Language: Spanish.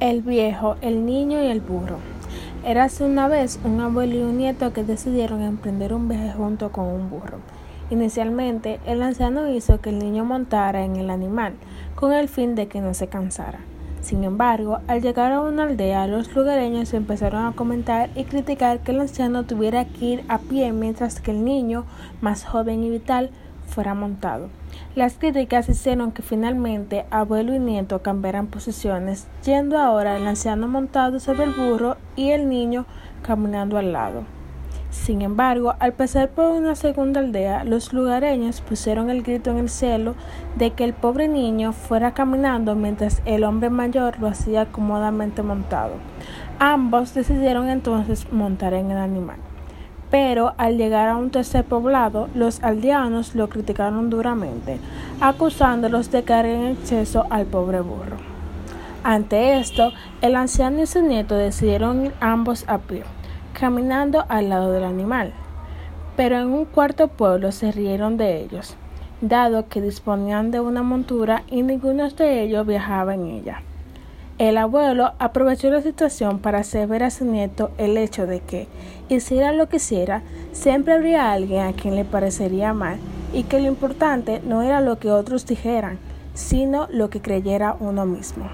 El viejo, el niño y el burro. Érase una vez un abuelo y un nieto que decidieron emprender un viaje junto con un burro. Inicialmente, el anciano hizo que el niño montara en el animal, con el fin de que no se cansara. Sin embargo, al llegar a una aldea, los lugareños empezaron a comentar y criticar que el anciano tuviera que ir a pie mientras que el niño, más joven y vital, fuera montado. Las críticas hicieron que finalmente abuelo y nieto cambiaran posiciones, yendo ahora el anciano montado sobre el burro y el niño caminando al lado. Sin embargo, al pasar por una segunda aldea, los lugareños pusieron el grito en el cielo de que el pobre niño fuera caminando mientras el hombre mayor lo hacía cómodamente montado. Ambos decidieron entonces montar en el animal. Pero al llegar a un tercer poblado, los aldeanos lo criticaron duramente, acusándolos de caer en exceso al pobre burro. Ante esto, el anciano y su nieto decidieron ir ambos a pie, caminando al lado del animal. Pero en un cuarto pueblo se rieron de ellos, dado que disponían de una montura y ninguno de ellos viajaba en ella. El abuelo aprovechó la situación para hacer ver a su nieto el hecho de que, hiciera lo que hiciera, siempre habría alguien a quien le parecería mal y que lo importante no era lo que otros dijeran, sino lo que creyera uno mismo.